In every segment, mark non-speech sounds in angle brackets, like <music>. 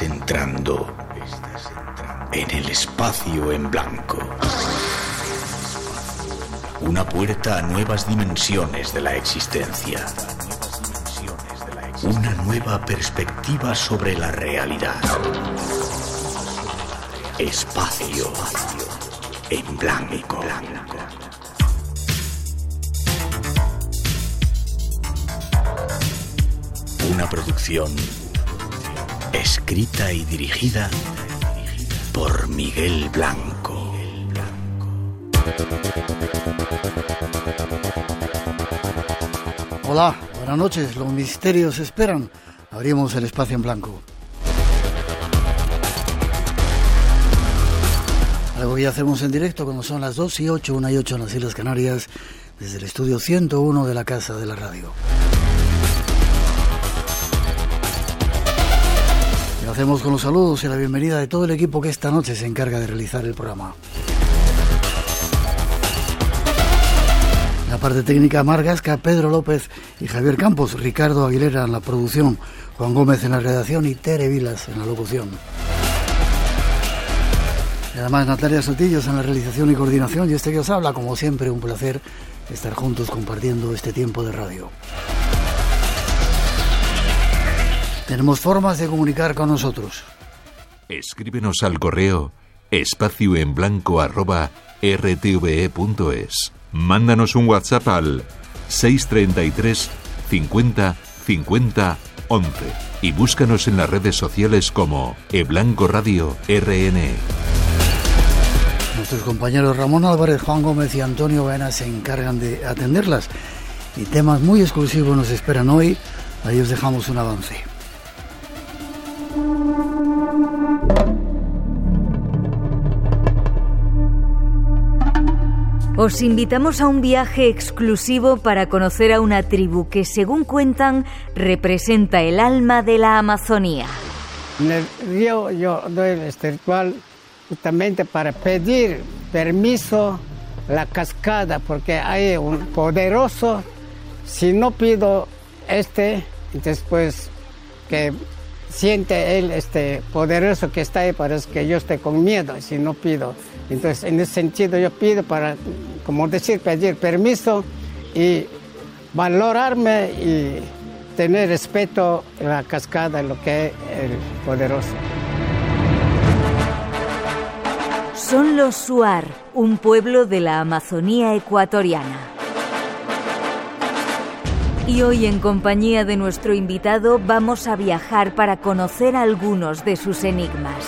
Entrando en el espacio en blanco. Una puerta a nuevas dimensiones de la existencia. Una nueva perspectiva sobre la realidad. Espacio en blanco. Una producción escrita y dirigida por Miguel Blanco. Hola, buenas noches. Los misterios esperan. Abrimos el espacio en blanco. Algo ya hacemos en directo cuando son las 2 y 8, 1 y 8 en las Islas Canarias, desde el estudio 101 de la Casa de la Radio. Hacemos con los saludos y la bienvenida de todo el equipo que esta noche se encarga de realizar el programa. La parte técnica Margasca, Pedro López y Javier Campos, Ricardo Aguilera en la producción, Juan Gómez en la redacción y Tere Vilas en la locución. Y además Natalia Sotillos en la realización y coordinación y este que os habla, como siempre, un placer estar juntos compartiendo este tiempo de radio. Tenemos formas de comunicar con nosotros. Escríbenos al correo espacio en blanco arroba rtve.es. Mándanos un WhatsApp al 633 50 50 11 y búscanos en las redes sociales como eBlanco Radio RN. Nuestros compañeros Ramón Álvarez, Juan Gómez y Antonio Baena se encargan de atenderlas y temas muy exclusivos nos esperan hoy. Ahí os dejamos un avance. Os invitamos a un viaje exclusivo para conocer a una tribu que, según cuentan, representa el alma de la Amazonía. En el río yo doy este ritual justamente para pedir permiso la cascada, porque hay un poderoso, si no pido este, después que siente él este poderoso que está ahí, parece que yo estoy con miedo si no pido. Entonces, en ese sentido yo pido para, como decir, pedir permiso y valorarme y tener respeto a la cascada, lo que es el poderoso. Son los Suar, un pueblo de la Amazonía ecuatoriana. Y hoy en compañía de nuestro invitado vamos a viajar para conocer algunos de sus enigmas.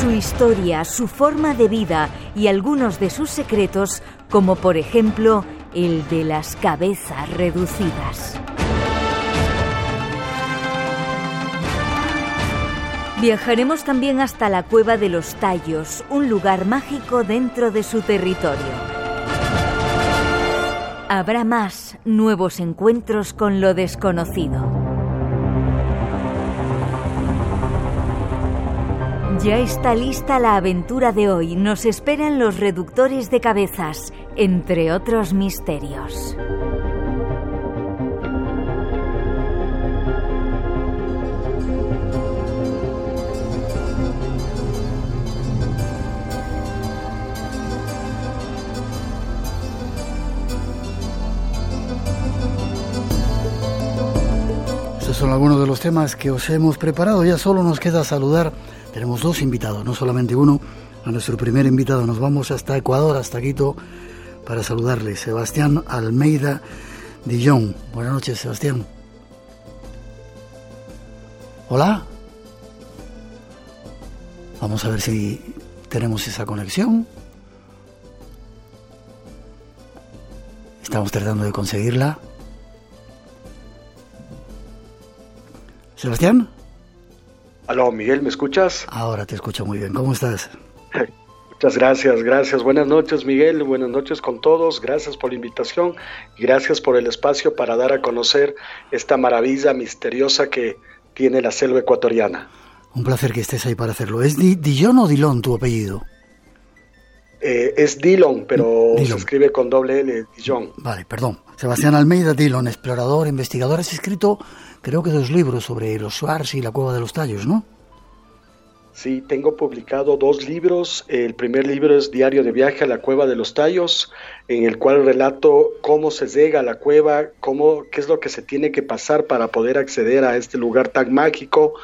Su historia, su forma de vida y algunos de sus secretos, como por ejemplo el de las cabezas reducidas. Viajaremos también hasta la cueva de los Tallos, un lugar mágico dentro de su territorio. Habrá más nuevos encuentros con lo desconocido. Ya está lista la aventura de hoy. Nos esperan los reductores de cabezas, entre otros misterios. Son algunos de los temas que os hemos preparado. Ya solo nos queda saludar. Tenemos dos invitados, no solamente uno. A nuestro primer invitado nos vamos hasta Ecuador, hasta Quito, para saludarle. Sebastián Almeida Dillon. Buenas noches, Sebastián. Hola. Vamos a ver si tenemos esa conexión. Estamos tratando de conseguirla. Sebastián. Aló, Miguel, ¿me escuchas? Ahora te escucho muy bien. ¿Cómo estás? <laughs> Muchas gracias, gracias. Buenas noches, Miguel. Buenas noches con todos. Gracias por la invitación y gracias por el espacio para dar a conocer esta maravilla misteriosa que tiene la selva ecuatoriana. Un placer que estés ahí para hacerlo. ¿Es Dillon o Dillon tu apellido? Eh, es Dillon, pero se escribe con doble L, Dillon. Vale, perdón. Sebastián Almeida Dillon, explorador, investigador. Has escrito, creo que dos libros sobre los Suars y la Cueva de los Tallos, ¿no? Sí, tengo publicado dos libros. El primer libro es Diario de viaje a la Cueva de los Tallos, en el cual relato cómo se llega a la cueva, cómo, qué es lo que se tiene que pasar para poder acceder a este lugar tan mágico.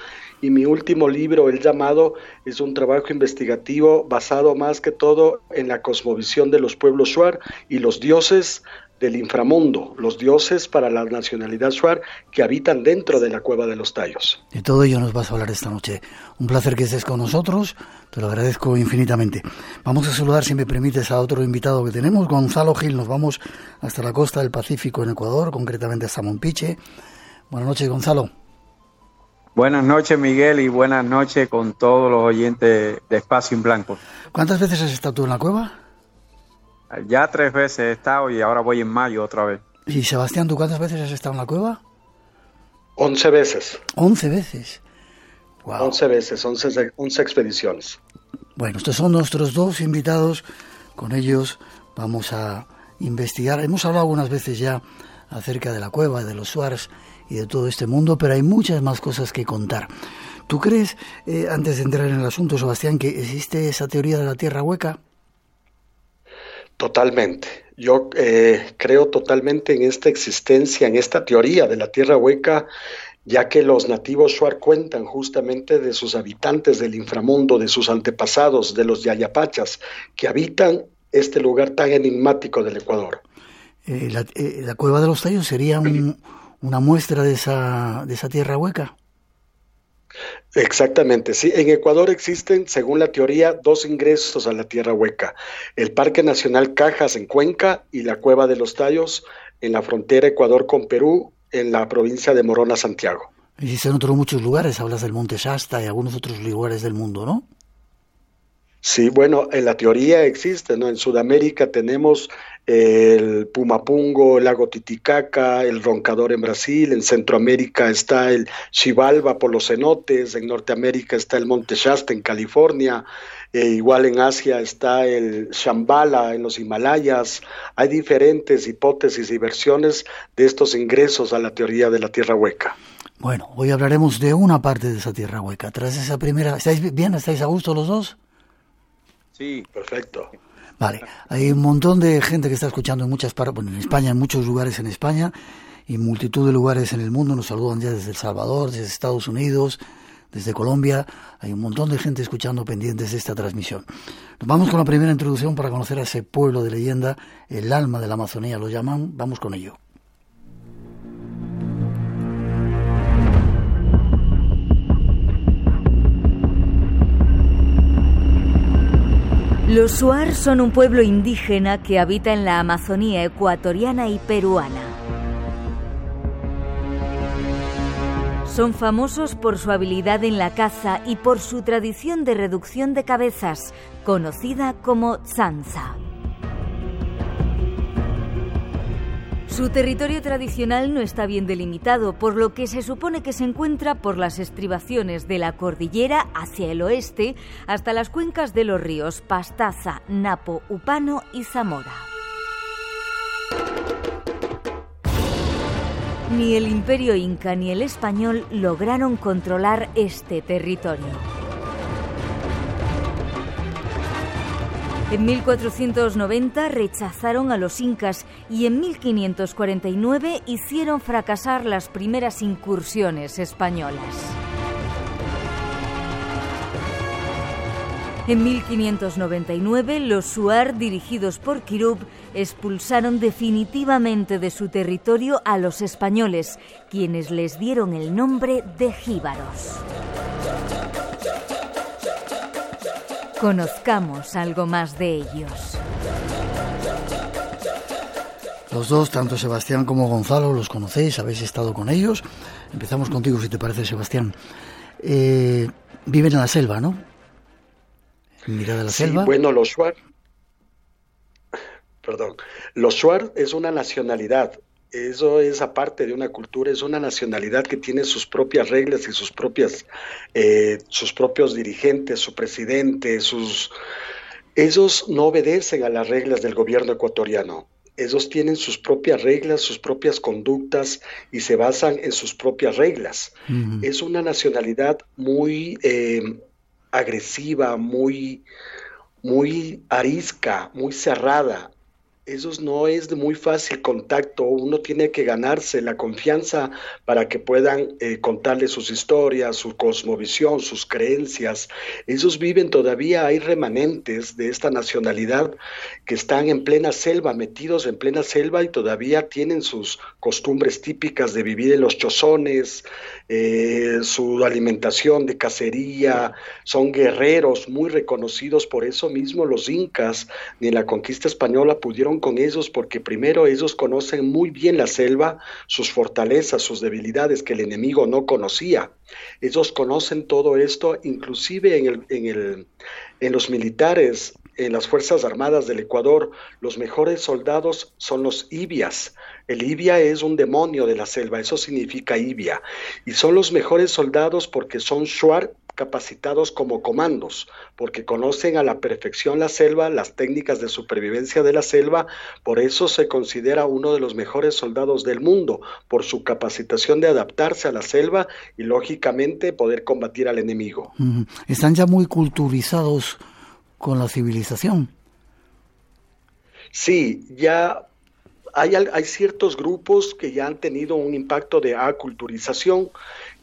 Y mi último libro, el llamado, es un trabajo investigativo basado más que todo en la cosmovisión de los pueblos Shuar y los dioses del inframundo, los dioses para la nacionalidad Shuar que habitan dentro de la cueva de los tallos. De todo ello nos vas a hablar esta noche. Un placer que estés con nosotros, te lo agradezco infinitamente. Vamos a saludar, si me permites, a otro invitado que tenemos, Gonzalo Gil. Nos vamos hasta la costa del Pacífico en Ecuador, concretamente hasta Monpiche. Buenas noches, Gonzalo. Buenas noches, Miguel, y buenas noches con todos los oyentes de Espacio en Blanco. ¿Cuántas veces has estado tú en la cueva? Ya tres veces he estado y ahora voy en mayo otra vez. ¿Y Sebastián, tú cuántas veces has estado en la cueva? Once veces. Once veces. Once veces, once, once expediciones. Bueno, estos son nuestros dos invitados. Con ellos vamos a investigar. Hemos hablado algunas veces ya acerca de la cueva, de los Suars y de todo este mundo, pero hay muchas más cosas que contar. ¿Tú crees, eh, antes de entrar en el asunto, Sebastián, que existe esa teoría de la tierra hueca? Totalmente. Yo eh, creo totalmente en esta existencia, en esta teoría de la tierra hueca, ya que los nativos Shuar cuentan justamente de sus habitantes del inframundo, de sus antepasados, de los yayapachas, que habitan este lugar tan enigmático del Ecuador. Eh, eh, la, cueva de los tallos sería <clears throat> una muestra de esa, de esa tierra hueca. Exactamente, sí. En Ecuador existen, según la teoría, dos ingresos a la tierra hueca. El Parque Nacional Cajas en Cuenca y la Cueva de los Tallos en la frontera Ecuador con Perú, en la provincia de Morona, Santiago. Existen otros muchos lugares, hablas del Monte Shasta y algunos otros lugares del mundo, ¿no? Sí, bueno, en la teoría existe, ¿no? En Sudamérica tenemos el Pumapungo, el lago Titicaca, el Roncador en Brasil, en Centroamérica está el Xibalba por los cenotes, en Norteamérica está el Monte Shasta en California, e igual en Asia está el Shambhala en los Himalayas. Hay diferentes hipótesis y versiones de estos ingresos a la teoría de la Tierra Hueca. Bueno, hoy hablaremos de una parte de esa Tierra Hueca. Tras esa primera, ¿estáis bien? ¿Estáis a gusto los dos? Sí, perfecto. Vale, hay un montón de gente que está escuchando en muchas partes, bueno, en España, en muchos lugares en España y multitud de lugares en el mundo. Nos saludan ya desde El Salvador, desde Estados Unidos, desde Colombia. Hay un montón de gente escuchando pendientes de esta transmisión. Nos vamos con la primera introducción para conocer a ese pueblo de leyenda, el alma de la Amazonía lo llaman. Vamos con ello. Los Suar son un pueblo indígena que habita en la Amazonía ecuatoriana y peruana. Son famosos por su habilidad en la caza y por su tradición de reducción de cabezas, conocida como zanza. Su territorio tradicional no está bien delimitado, por lo que se supone que se encuentra por las estribaciones de la cordillera hacia el oeste hasta las cuencas de los ríos Pastaza, Napo, Upano y Zamora. Ni el imperio inca ni el español lograron controlar este territorio. En 1490 rechazaron a los incas y en 1549 hicieron fracasar las primeras incursiones españolas. En 1599, los Suar, dirigidos por Kirub, expulsaron definitivamente de su territorio a los españoles, quienes les dieron el nombre de jíbaros. Conozcamos algo más de ellos. Los dos, tanto Sebastián como Gonzalo, los conocéis, habéis estado con ellos. Empezamos contigo, si te parece, Sebastián. Eh, viven en la selva, ¿no? En de la sí, selva. Bueno, los Shuar, perdón, los Shuar es una nacionalidad. Eso es aparte de una cultura, es una nacionalidad que tiene sus propias reglas y sus propias, eh, sus propios dirigentes, su presidente, sus, ellos no obedecen a las reglas del gobierno ecuatoriano. Ellos tienen sus propias reglas, sus propias conductas y se basan en sus propias reglas. Es una nacionalidad muy eh, agresiva, muy, muy arisca, muy cerrada esos no es de muy fácil contacto, uno tiene que ganarse la confianza para que puedan eh, contarle sus historias, su cosmovisión, sus creencias. Ellos viven todavía, hay remanentes de esta nacionalidad que están en plena selva, metidos en plena selva y todavía tienen sus costumbres típicas de vivir en los chozones, eh, su alimentación de cacería, son guerreros muy reconocidos, por eso mismo los incas ni en la conquista española pudieron con ellos porque primero ellos conocen muy bien la selva, sus fortalezas, sus debilidades que el enemigo no conocía. Ellos conocen todo esto, inclusive en, el, en, el, en los militares, en las Fuerzas Armadas del Ecuador, los mejores soldados son los ibias. El ibia es un demonio de la selva, eso significa ibia. Y son los mejores soldados porque son shuar capacitados como comandos, porque conocen a la perfección la selva, las técnicas de supervivencia de la selva, por eso se considera uno de los mejores soldados del mundo, por su capacitación de adaptarse a la selva y lógicamente poder combatir al enemigo. Están ya muy culturizados con la civilización. Sí, ya hay, hay, ciertos grupos que ya han tenido un impacto de aculturización,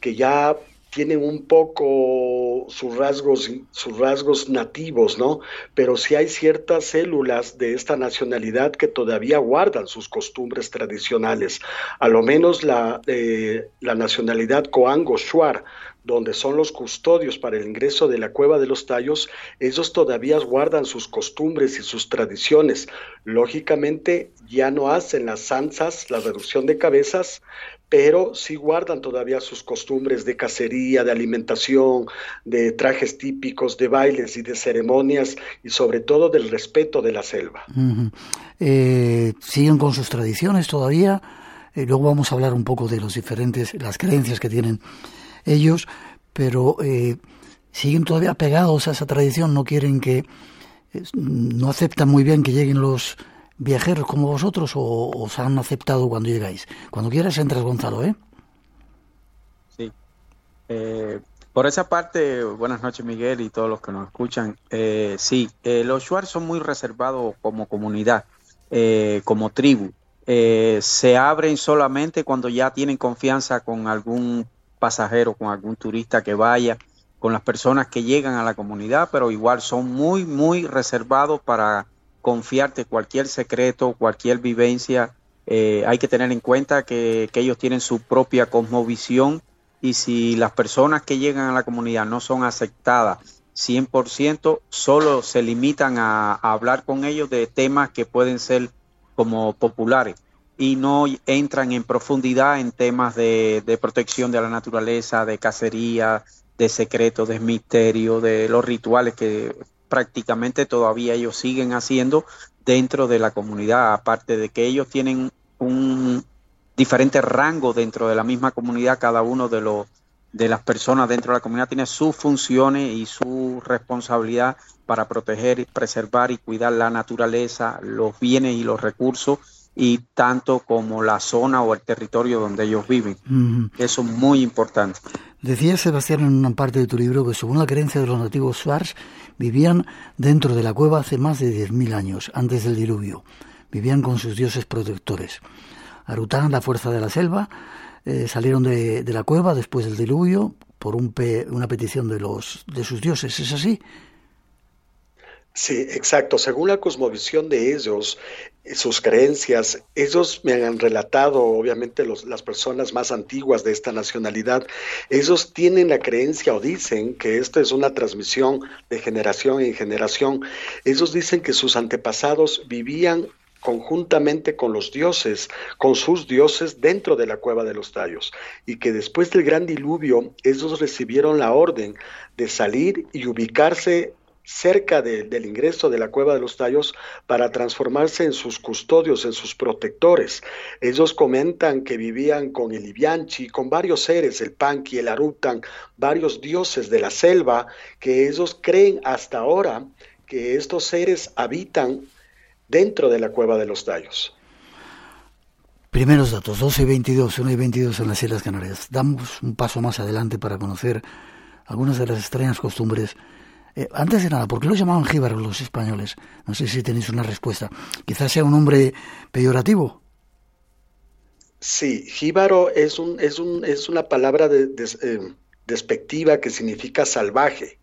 que ya tienen un poco sus rasgos, sus rasgos nativos, ¿no? Pero sí hay ciertas células de esta nacionalidad que todavía guardan sus costumbres tradicionales. A lo menos la, eh, la nacionalidad Coango Shuar, donde son los custodios para el ingreso de la cueva de los tallos, ellos todavía guardan sus costumbres y sus tradiciones. Lógicamente ya no hacen las zanzas, la reducción de cabezas, pero sí guardan todavía sus costumbres de cacería, de alimentación, de trajes típicos, de bailes y de ceremonias y sobre todo del respeto de la selva. Eh, siguen con sus tradiciones todavía. Eh, luego vamos a hablar un poco de los diferentes, las creencias que tienen ellos, pero eh, siguen todavía pegados a esa tradición. No quieren que, no aceptan muy bien que lleguen los viajeros como vosotros o os han aceptado cuando llegáis? Cuando quieras entras, Gonzalo, ¿eh? Sí. Eh, por esa parte, buenas noches Miguel y todos los que nos escuchan. Eh, sí, eh, los Shuar son muy reservados como comunidad, como tribu. se abren solamente cuando ya tienen confianza con algún pasajero, con algún turista que vaya, con las personas que llegan a la comunidad, pero igual son muy, muy reservados para confiarte cualquier secreto, cualquier vivencia. Eh, hay que tener en cuenta que, ellos tienen su propia cosmovisión y si las personas que llegan a la comunidad no son aceptadas 100%, solo se limitan a, hablar con ellos de temas que pueden ser como populares y no entran en profundidad en temas de, de protección de la naturaleza, de cacería, de secretos, de misterio, de los rituales que prácticamente todavía ellos siguen haciendo dentro de la comunidad, aparte de que ellos tienen un diferente rango dentro de la misma comunidad, cada uno de los de las personas dentro de la comunidad tiene sus funciones y su responsabilidad para proteger, preservar y cuidar la naturaleza, los bienes y los recursos y tanto como la zona o el territorio donde ellos viven. Eso es muy importante. Decía Sebastián en una parte de tu libro que según la creencia de los nativos Suars vivían dentro de la cueva hace más de 10.000 años, antes del diluvio. Vivían con sus dioses protectores. Arután, la fuerza de la selva, eh, salieron de, la cueva después del diluvio por un una petición de, los, de sus dioses. ¿Es así? Sí, exacto. Según la cosmovisión de ellos, sus creencias, ellos me han relatado, obviamente las personas más antiguas de esta nacionalidad, ellos tienen la creencia o dicen que esto es una transmisión de generación en generación. Ellos dicen que sus antepasados vivían conjuntamente con los dioses, con sus dioses dentro de la cueva de los tallos, y que después del gran diluvio ellos recibieron la orden de salir y ubicarse cerca del ingreso de la cueva de los tallos para transformarse en sus custodios, en sus protectores. Ellos comentan que vivían con el Ibianchi, con varios seres, el Panqui, el Arutan, varios dioses de la selva, que ellos creen hasta ahora que estos seres habitan dentro de la cueva de los tallos. Primeros datos, 12 y 22, 1 y 22 en las Islas Canarias. Damos un paso más adelante para conocer algunas de las extrañas costumbres eh, antes de nada, ¿por qué lo llamaban jíbaros los españoles? No sé si tenéis una respuesta. Quizás sea un nombre peyorativo. Sí, jíbaro es, un, es, un, es una palabra de, eh, despectiva que significa salvaje.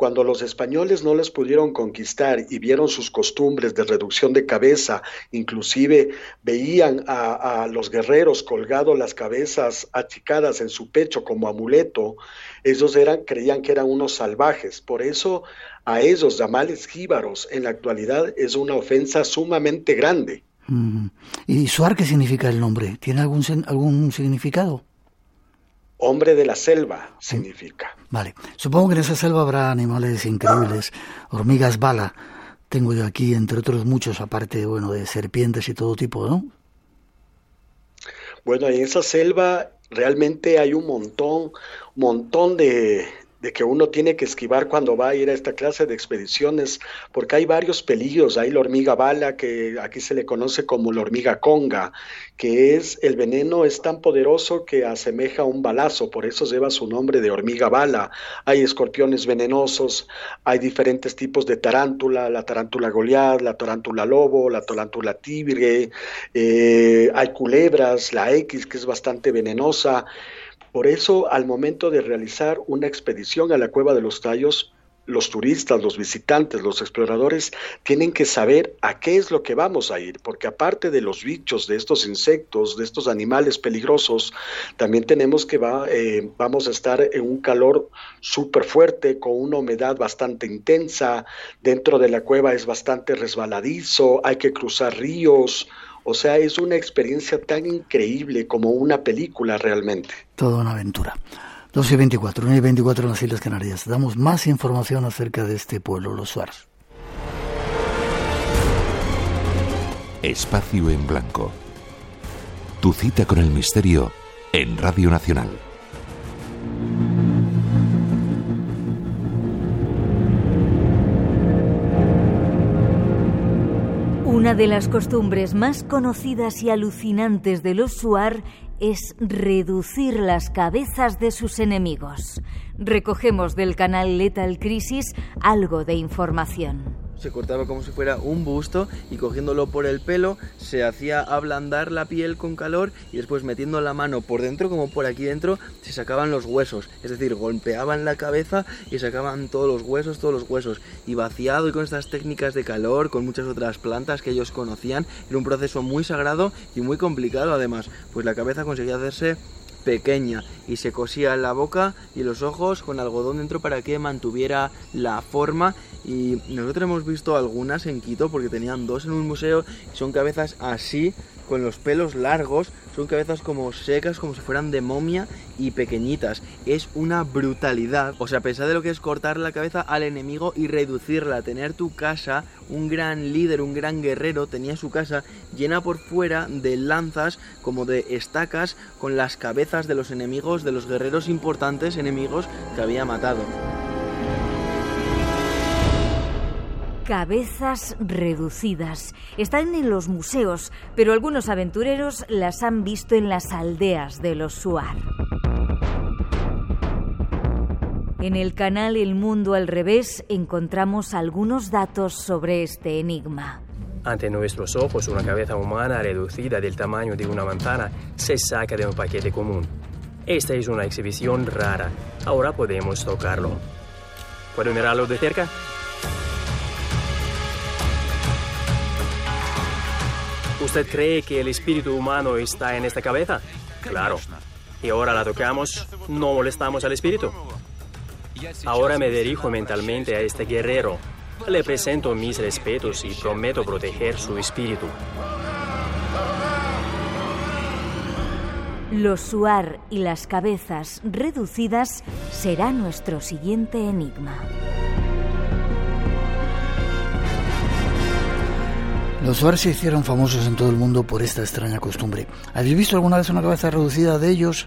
Cuando los españoles no les pudieron conquistar y vieron sus costumbres de reducción de cabeza, inclusive veían a, los guerreros colgado las cabezas achicadas en su pecho como amuleto, ellos eran, creían que eran unos salvajes. Por eso a ellos llamarles jíbaros en la actualidad es una ofensa sumamente grande. ¿Y Suar qué significa el nombre? ¿Tiene algún, algún significado? Hombre de la selva significa. Vale. Supongo que en esa selva habrá animales increíbles, hormigas bala. Tengo yo aquí, entre otros muchos, aparte, bueno, de serpientes y todo tipo, ¿no? Bueno, en esa selva realmente hay un montón, montón de, de que uno tiene que esquivar cuando va a ir a esta clase de expediciones, porque hay varios peligros. Hay la hormiga bala, que aquí se le conoce como la hormiga conga, que es el veneno es tan poderoso que asemeja a un balazo, por eso lleva su nombre de hormiga bala. Hay escorpiones venenosos, hay diferentes tipos de tarántula, la tarántula goliath, la tarántula lobo, la tarántula tigre, eh, hay culebras, la X, que es bastante venenosa. Por eso, al momento de realizar una expedición a la cueva de los tallos, los turistas, los visitantes, los exploradores tienen que saber a qué es lo que vamos a ir, porque aparte de los bichos, de estos insectos, de estos animales peligrosos, también tenemos que eh, vamos a estar en un calor súper fuerte, con una humedad bastante intensa, dentro de la cueva es bastante resbaladizo, hay que cruzar ríos, o sea, es una experiencia tan increíble como una película realmente. Toda una aventura. 12 y 24, 1 y 24 en las Islas Canarias. Damos más información acerca de este pueblo, los Suárez. Espacio en Blanco. Tu cita con el misterio en Radio Nacional. Una de las costumbres más conocidas y alucinantes de los Suar es reducir las cabezas de sus enemigos. Recogemos del canal Lethal Crisis algo de información se cortaba como si fuera un busto y cogiéndolo por el pelo se hacía ablandar la piel con calor y después metiendo la mano por dentro como por aquí dentro se sacaban los huesos, es decir, golpeaban la cabeza y sacaban todos los huesos, todos los huesos. Y vaciado y con estas técnicas de calor, con muchas otras plantas que ellos conocían, era un proceso muy sagrado y muy complicado además, pues la cabeza conseguía hacerse pequeña. Y se cosía la boca y los ojos con algodón dentro para que mantuviera la forma. Y nosotros hemos visto algunas en Quito porque tenían dos en un museo y son cabezas así con los pelos largos, son cabezas como secas, como si fueran de momia y pequeñitas. Es una brutalidad. O sea, pensad de lo que es cortar la cabeza al enemigo y reducirla. Tener tu casa, un gran líder, un gran guerrero, tenía su casa llena por fuera de lanzas, como de estacas, con las cabezas de los enemigos, de los guerreros importantes enemigos que había matado. Cabezas reducidas. Están en los museos, pero algunos aventureros las han visto en las aldeas de los Suar. En el canal El Mundo al Revés encontramos algunos datos sobre este enigma. Ante nuestros ojos, una cabeza humana reducida del tamaño de una manzana se saca de un paquete común. Esta es una exhibición rara. Ahora podemos tocarlo. ¿Puedo mirarlo de cerca? ¿Usted cree que el espíritu humano está en esta cabeza? Claro. Y ahora la tocamos, no molestamos al espíritu. Ahora me dirijo mentalmente a este guerrero. Le presento mis respetos y prometo proteger su espíritu. Los Suar y las cabezas reducidas será nuestro siguiente enigma. Los Suar se hicieron famosos en todo el mundo por esta extraña costumbre. ¿Habéis visto alguna vez una cabeza reducida de ellos?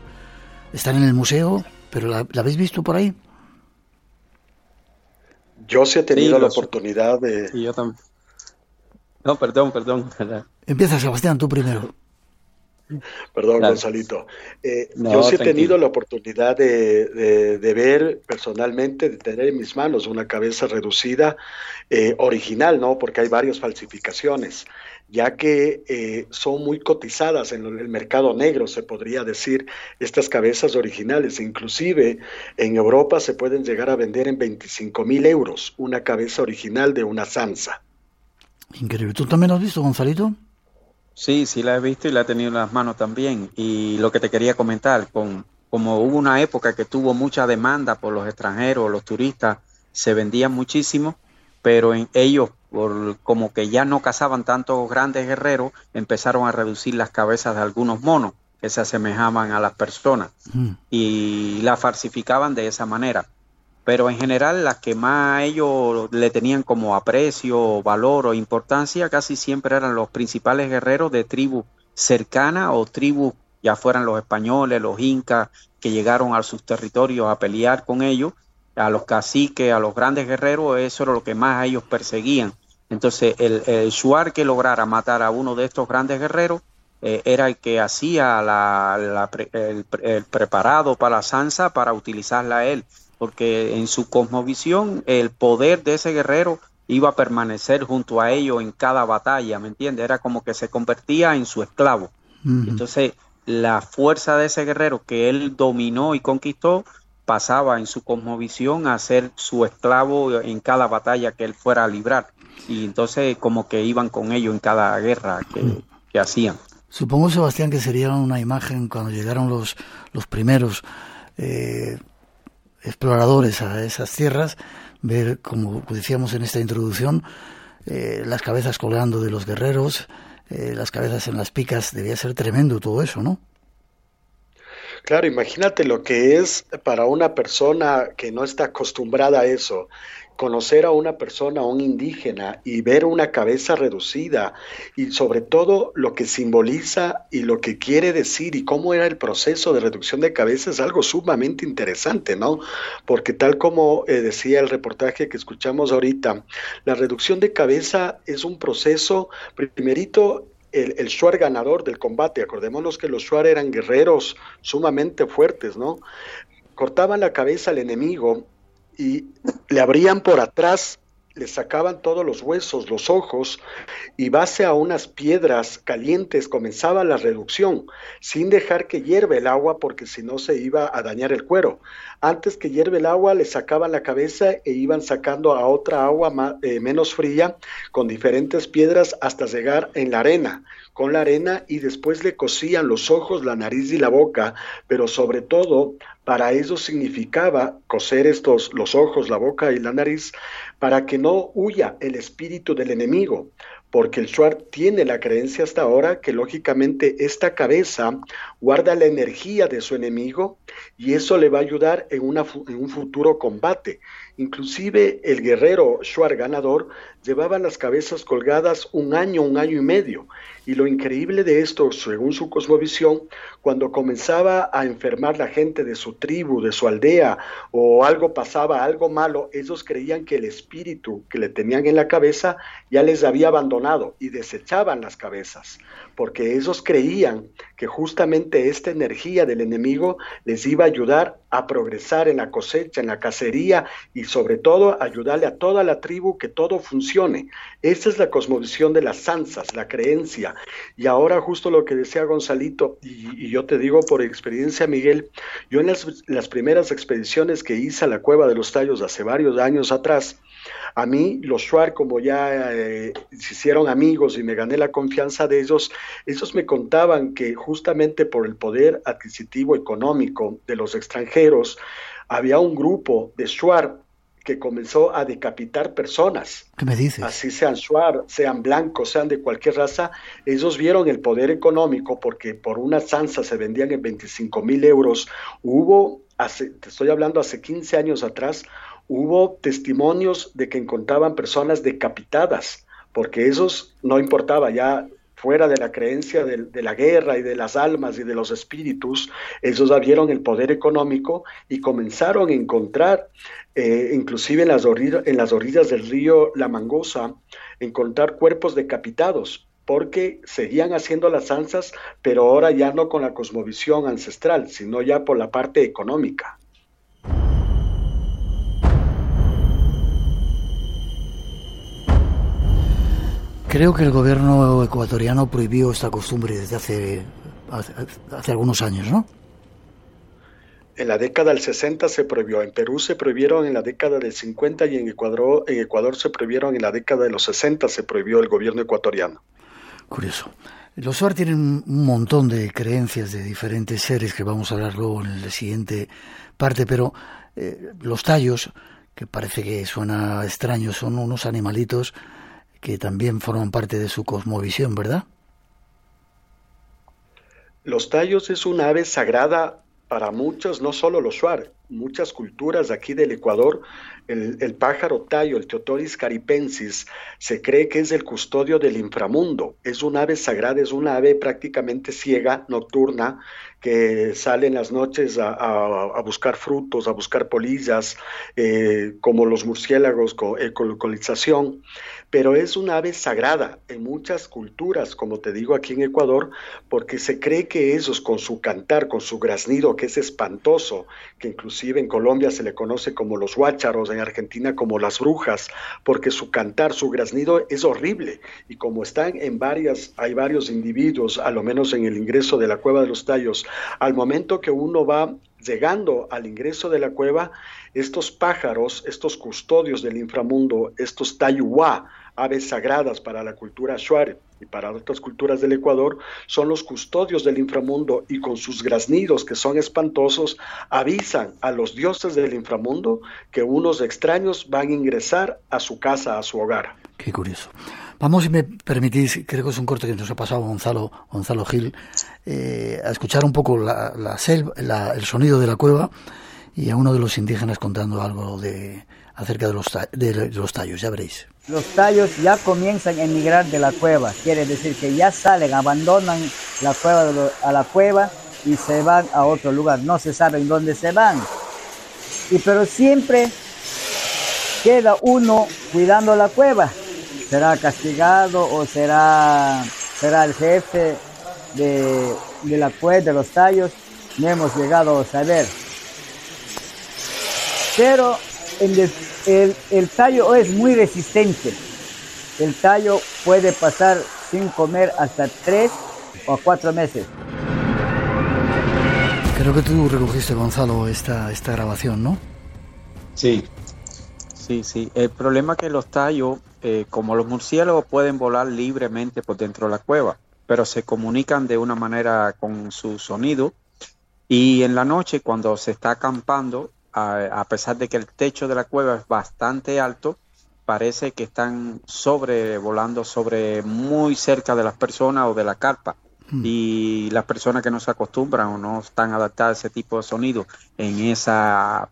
Están en el museo, pero ¿la, habéis visto por ahí? Yo sí he tenido la oportunidad de... Sí, yo también. No, perdón, perdón. <laughs> Empieza, Sebastián, tú primero. <laughs> Perdón, Gonzalito. Eh, yo sí he tenido la oportunidad de, ver personalmente, de tener en mis manos una cabeza reducida eh, original, ¿no? Porque hay varias falsificaciones, ya que eh, son muy cotizadas en el mercado negro, se podría decir, estas cabezas originales. Inclusive en Europa se pueden llegar a vender en 25 mil euros una cabeza original de una Sansa. Increíble. ¿Tú también lo has visto, Gonzalito? Sí, sí la he visto y la he tenido en las manos también. Y lo que te quería comentar, con, como hubo una época que tuvo mucha demanda por los extranjeros, los turistas, se vendían muchísimo, pero en ellos, por, como que ya no cazaban tantos grandes guerreros, empezaron a reducir las cabezas de algunos monos que se asemejaban a las personas mm. y la falsificaban de esa manera pero en general las que más ellos le tenían como aprecio, valor o importancia casi siempre eran los principales guerreros de tribus cercanas o tribus, ya fueran los españoles, los incas, que llegaron a sus territorios a pelear con ellos, a los caciques, a los grandes guerreros, eso era lo que más ellos perseguían. Entonces el, el shuar que lograra matar a uno de estos grandes guerreros eh, era el que hacía la, el, el, preparado para la sansa para utilizarla a él porque en su cosmovisión el poder de ese guerrero iba a permanecer junto a ellos en cada batalla, ¿me entiendes? Era como que se convertía en su esclavo. Entonces, la fuerza de ese guerrero que él dominó y conquistó pasaba en su cosmovisión a ser su esclavo en cada batalla que él fuera a librar. Y entonces como que iban con ellos en cada guerra que, hacían. Supongo, Sebastián, que sería una imagen cuando llegaron los, los primeros eh, exploradores a esas tierras, ver, como decíamos en esta introducción, eh, las cabezas colgando de los guerreros, eh, las cabezas en las picas, debía ser tremendo todo eso, ¿no? Claro, imagínate lo que es para una persona que no está acostumbrada a eso, conocer a una persona, a un indígena y ver una cabeza reducida y sobre todo lo que simboliza y lo que quiere decir y cómo era el proceso de reducción de cabeza es algo sumamente interesante, ¿no? Porque tal como eh, decía el reportaje que escuchamos ahorita, la reducción de cabeza es un proceso, primerito, el, el Shuar ganador del combate, acordémonos que los Shuar eran guerreros sumamente fuertes, ¿no? Cortaban la cabeza al enemigo y le abrían por atrás, le sacaban todos los huesos, los ojos, y base a unas piedras calientes comenzaba la reducción, sin dejar que hierve el agua porque si no se iba a dañar el cuero. Antes que hierve el agua, le sacaban la cabeza e iban sacando a otra agua eh, menos fría con diferentes piedras hasta llegar en la arena con la arena y después le cosían los ojos, la nariz y la boca, pero sobre todo para eso significaba coser estos los ojos, la boca y la nariz para que no huya el espíritu del enemigo, porque el Shuar tiene la creencia hasta ahora que lógicamente esta cabeza guarda la energía de su enemigo y eso le va a ayudar en un futuro combate. Inclusive el guerrero Shuar ganador llevaba las cabezas colgadas un año, un año y medio. Y lo increíble de esto, según su cosmovisión, cuando comenzaba a enfermar la gente de su tribu, de su aldea, o algo pasaba, algo malo, ellos creían que el espíritu que le tenían en la cabeza ya les había abandonado y desechaban las cabezas, porque ellos creían que justamente esta energía del enemigo les iba a ayudar a progresar en la cosecha, en la cacería y sobre todo ayudarle a toda la tribu que todo funcione. Esa es la cosmovisión de las sansas, la creencia. Y ahora justo lo que decía Gonzalito, y, yo te digo por experiencia, Miguel, yo en las, primeras expediciones que hice a la cueva de los tallos hace varios años atrás, a mí, los Shuar, como ya eh, se hicieron amigos y me gané la confianza de ellos, ellos me contaban que justamente por el poder adquisitivo económico de los extranjeros, había un grupo de Shuar que comenzó a decapitar personas. ¿Qué me dices? Así sean suar, sean blancos, sean de cualquier raza, ellos vieron el poder económico porque por una zanza se vendían en 25 mil euros. Hubo, hace, te estoy hablando hace 15 años atrás, hubo testimonios de que encontraban personas decapitadas, porque esos no importaba ya fuera de la creencia de, la guerra y de las almas y de los espíritus, ellos vieron el poder económico y comenzaron a encontrar, eh, inclusive en las, en las orillas del río La Mangosa, encontrar cuerpos decapitados, porque seguían haciendo las danzas, pero ahora ya no con la cosmovisión ancestral, sino ya por la parte económica. Creo que el gobierno ecuatoriano prohibió esta costumbre desde hace, hace, algunos años, ¿no? En la década del 60 se prohibió, en Perú se prohibieron en la década del 50 y en Ecuador, en Ecuador se prohibieron en la década de los 60 se prohibió el gobierno ecuatoriano. Curioso. Los SUAR tienen un montón de creencias de diferentes seres que vamos a hablar luego en la siguiente parte, pero eh, los tallos, que parece que suena extraño, son unos animalitos que también forman parte de su cosmovisión, ¿verdad? Los tallos es una ave sagrada para muchos, no solo los shuar, muchas culturas aquí del Ecuador, el, pájaro tallo, el Teotoris caripensis, se cree que es el custodio del inframundo. Es un ave sagrada, es una ave prácticamente ciega, nocturna, que sale en las noches a, buscar frutos, a buscar polillas, eh, como los murciélagos con ecolocalización pero es una ave sagrada en muchas culturas, como te digo aquí en Ecuador, porque se cree que ellos con su cantar, con su graznido, que es espantoso, que inclusive en Colombia se le conoce como los huácharos, en Argentina como las brujas, porque su cantar, su graznido es horrible, y como están en varias, hay varios individuos, a lo menos en el ingreso de la cueva de los tallos, al momento que uno va llegando al ingreso de la cueva, estos pájaros, estos custodios del inframundo, estos tayuá, aves sagradas para la cultura shuar y para otras culturas del Ecuador, son los custodios del inframundo y con sus graznidos que son espantosos, avisan a los dioses del inframundo que unos extraños van a ingresar a su casa, a su hogar. Qué curioso. Vamos, si me permitís, creo que es un corte que nos ha pasado Gonzalo, Gonzalo Gil, eh, a escuchar un poco la, el sonido de la cueva y a uno de los indígenas contando algo de, acerca de los, de los tallos, ya veréis. Los tallos ya comienzan a emigrar de la cueva, quiere decir que ya salen, abandonan la cueva a la cueva y se van a otro lugar, no se sabe en dónde se van. Y pero siempre queda uno cuidando la cueva. Será castigado o será, será el jefe de, de la cueva, de los tallos, no hemos llegado a saber. Pero el, tallo es muy resistente. El tallo puede pasar sin comer hasta tres o cuatro meses. Creo que tú recogiste, Gonzalo, esta, esta grabación, ¿no? Sí, sí, sí. El problema es que los tallos, eh, como los murciélagos, pueden volar libremente por dentro de la cueva, pero se comunican de una manera con su sonido. Y en la noche, cuando se está acampando, a, pesar de que el techo de la cueva es bastante alto, parece que están sobrevolando sobre muy cerca de las personas o de la carpa. Hmm. Y las personas que no se acostumbran o no están adaptadas a ese tipo de sonido en esa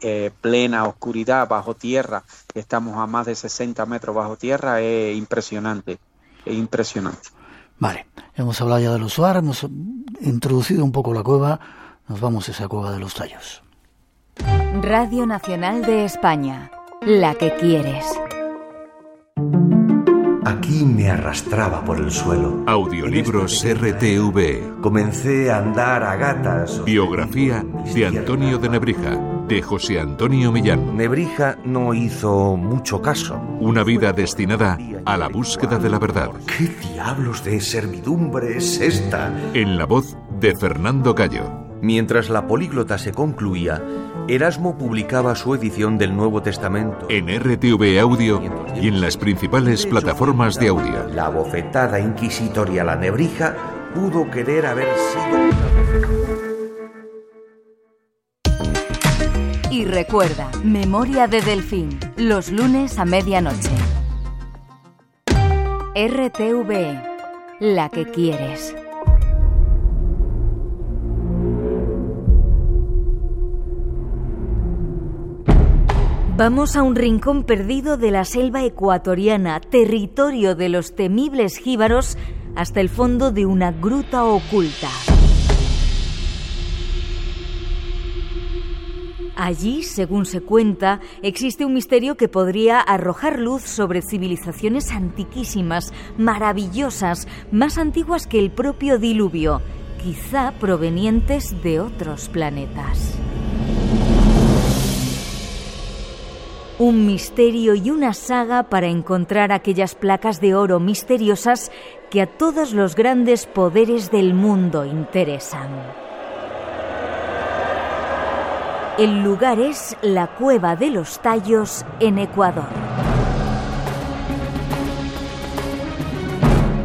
eh, plena oscuridad bajo tierra, estamos a más de 60 metros bajo tierra, es impresionante, es impresionante. Vale, hemos hablado ya de los suar, hemos introducido un poco la cueva, nos vamos a esa cueva de los tallos. Radio Nacional de España, la que quieres. Aquí me arrastraba por el suelo. Audiolibros RTV. Comencé a andar a gatas. Biografía de Antonio de Nebrija, de José Antonio Millán. Nebrija no hizo mucho caso. Una vida destinada a la búsqueda de la verdad. ¿Qué diablos de servidumbre es esta? En la voz de Fernando Gallo. Mientras la políglota se concluía, Erasmo publicaba su edición del Nuevo Testamento en RTV Audio y en las principales plataformas de audio. La bofetada inquisitoria La Nebrija pudo querer haber sido Y recuerda, Memoria de Delfín, los lunes a medianoche. RTV, la que quieres. Vamos a un rincón perdido de la selva ecuatoriana, territorio de los temibles jíbaros, hasta el fondo de una gruta oculta. Allí, según se cuenta, existe un misterio que podría arrojar luz sobre civilizaciones antiquísimas, maravillosas, más antiguas que el propio diluvio, quizá provenientes de otros planetas. Un misterio y una saga para encontrar aquellas placas de oro misteriosas que a todos los grandes poderes del mundo interesan. El lugar es la Cueva de los Tallos en Ecuador.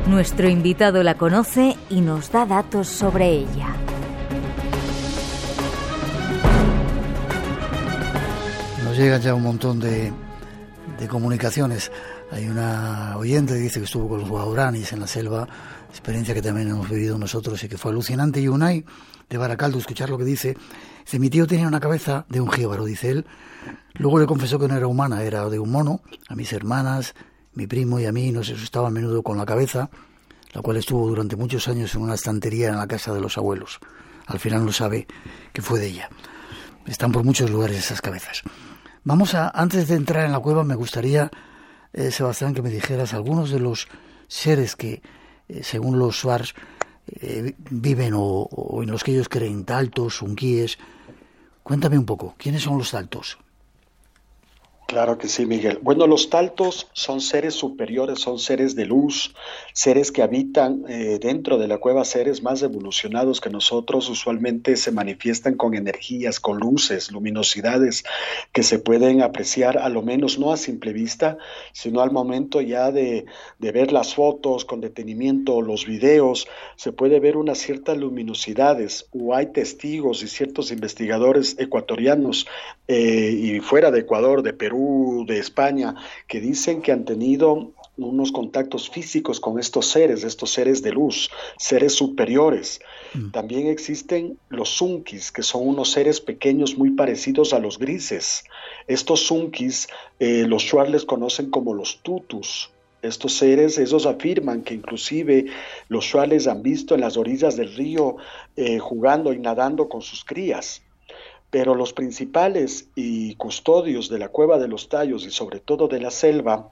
Nuestro invitado la conoce y nos da datos sobre ella. Llegan ya un montón de, comunicaciones. Hay una oyente que dice que estuvo con los guauranis en la selva, experiencia que también hemos vivido nosotros y que fue alucinante. Y Unai de Baracaldo, escuchar lo que dice, dice, mi tío tenía una cabeza de un jíbaro, dice él. Luego le confesó que no era humana, era de un mono. A mis hermanas, mi primo y a mí nos asustaba a menudo con la cabeza, la cual estuvo durante muchos años en una estantería en la casa de los abuelos. Al final no sabe que fue de ella. Están por muchos lugares esas cabezas. Vamos a, antes de entrar en la cueva, me gustaría, eh, Sebastián, que me dijeras algunos de los seres que, eh, según los Swars, eh, viven o, en los que ellos creen, taltos, unquíes. Cuéntame un poco, ¿quiénes son los taltos? Claro que sí, Miguel. Bueno, los taltos son seres superiores, son seres de luz, seres que habitan eh, dentro de la cueva, seres más evolucionados que nosotros. Usualmente se manifiestan con energías, con luces, luminosidades que se pueden apreciar a lo menos no a simple vista, sino al momento ya de, ver las fotos con detenimiento, los videos, se puede ver unas ciertas luminosidades o hay testigos y ciertos investigadores ecuatorianos eh, y fuera de Ecuador, de Perú, de España, que dicen que han tenido unos contactos físicos con estos seres, estos seres de luz, seres superiores. Mm. También existen los zunkis, que son unos seres pequeños muy parecidos a los grises. Estos zunkis, eh, los shuar les conocen como los tutus. Estos seres, ellos afirman que inclusive los shuar han visto en las orillas del río eh, jugando y nadando con sus crías pero los principales y custodios de la cueva de los tallos y sobre todo de la selva,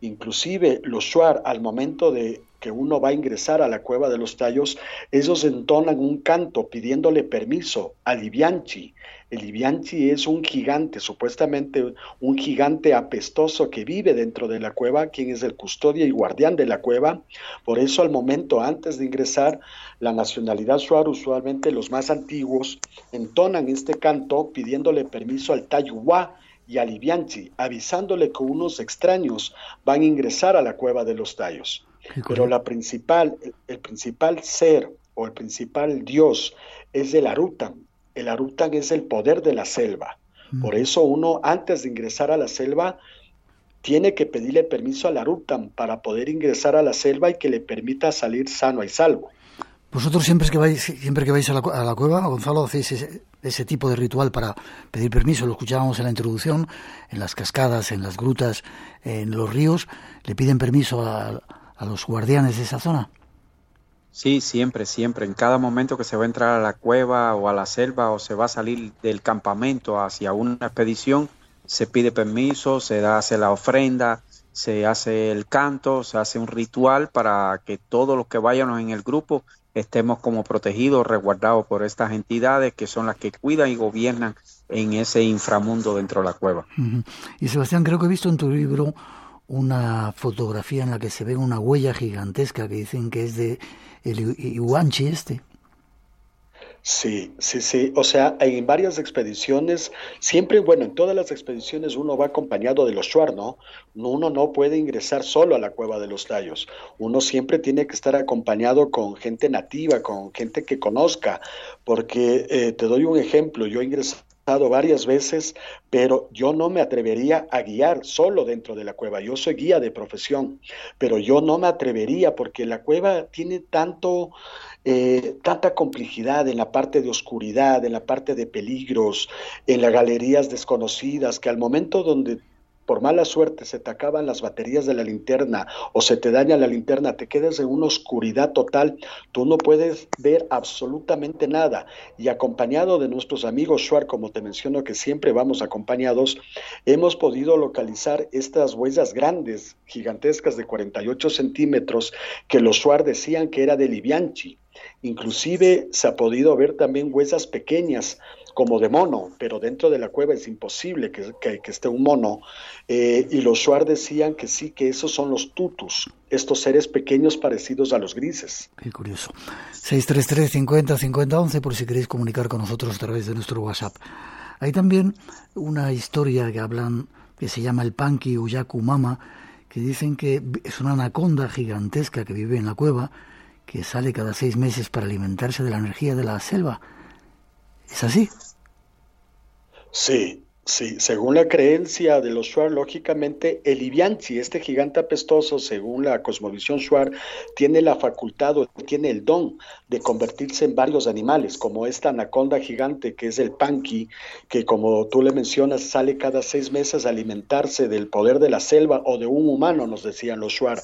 inclusive los shuar al momento de que uno va a ingresar a la cueva de los tallos, ellos entonan un canto pidiéndole permiso a Libianchi. El Libianchi es un gigante, supuestamente un gigante apestoso que vive dentro de la cueva, quien es el custodio y guardián de la cueva. Por eso al momento antes de ingresar, la nacionalidad Shuar, usualmente los más antiguos, entonan este canto pidiéndole permiso al Tayuwa y a Libianchi, avisándole que unos extraños van a ingresar a la cueva de los tallos. Pero la principal, el principal ser o el principal dios es el Arutan. El Arutan es el poder de la selva. Por eso uno antes de ingresar a la selva tiene que pedirle permiso al Arutan para poder ingresar a la selva y que le permita salir sano y salvo. Vosotros siempre que vais, siempre que vais a la, cueva, Gonzalo, hacéis ese, tipo de ritual para pedir permiso, lo escuchábamos en la introducción, en las cascadas, en las grutas, en los ríos, le piden permiso a, a los guardianes de esa zona? Sí, siempre, siempre. En cada momento que se va a entrar a la cueva o a la selva o se va a salir del campamento hacia una expedición, se pide permiso, se hace la ofrenda, se hace el canto, se hace un ritual para que todos los que vayan en el grupo estemos como protegidos, resguardados por estas entidades que son las que cuidan y gobiernan en ese inframundo dentro de la cueva. Y Sebastián, creo que he visto en tu libro una fotografía en la que se ve una huella gigantesca que dicen que es de el Iwanchi este. Sí, sí, sí. O sea, en varias expediciones, siempre, bueno, en todas las expediciones uno va acompañado de los Shuar, ¿no? Uno no puede ingresar solo a la cueva de los tallos. Uno siempre tiene que estar acompañado con gente nativa, con gente que conozca, porque eh, te doy un ejemplo. Yo ingresé varias veces, pero yo no me atrevería a guiar solo dentro de la cueva. Yo soy guía de profesión, pero yo no me atrevería porque la cueva tiene tanto, eh, tanta complejidad en la parte de oscuridad, en la parte de peligros, en las galerías desconocidas, que al momento donde por mala suerte se te acaban las baterías de la linterna o se te daña la linterna, te quedas en una oscuridad total, tú no puedes ver absolutamente nada. Y acompañado de nuestros amigos Shuar, como te menciono que siempre vamos acompañados, hemos podido localizar estas huellas grandes, gigantescas de 48 centímetros, que los Shuar decían que era de Libianchi. Inclusive se ha podido ver también huellas pequeñas como de mono, pero dentro de la cueva es imposible que, esté un mono. Eh, y los Shuar decían que sí, que esos son los tutus, estos seres pequeños parecidos a los grises. Qué curioso. 633 50 50 11 por si queréis comunicar con nosotros a través de nuestro WhatsApp. Hay también una historia que hablan que se llama el Panki Uyaku Mama, que dicen que es una anaconda gigantesca que vive en la cueva, que sale cada seis meses para alimentarse de la energía de la selva. ¿Es así? Sí, sí, según la creencia de los Shuar, lógicamente el Ibianchi, este gigante apestoso, según la cosmovisión Shuar, tiene la facultad o tiene el don de convertirse en varios animales, como esta anaconda gigante que es el Panki, que como tú le mencionas, sale cada seis meses a alimentarse del poder de la selva o de un humano, nos decían los Shuar.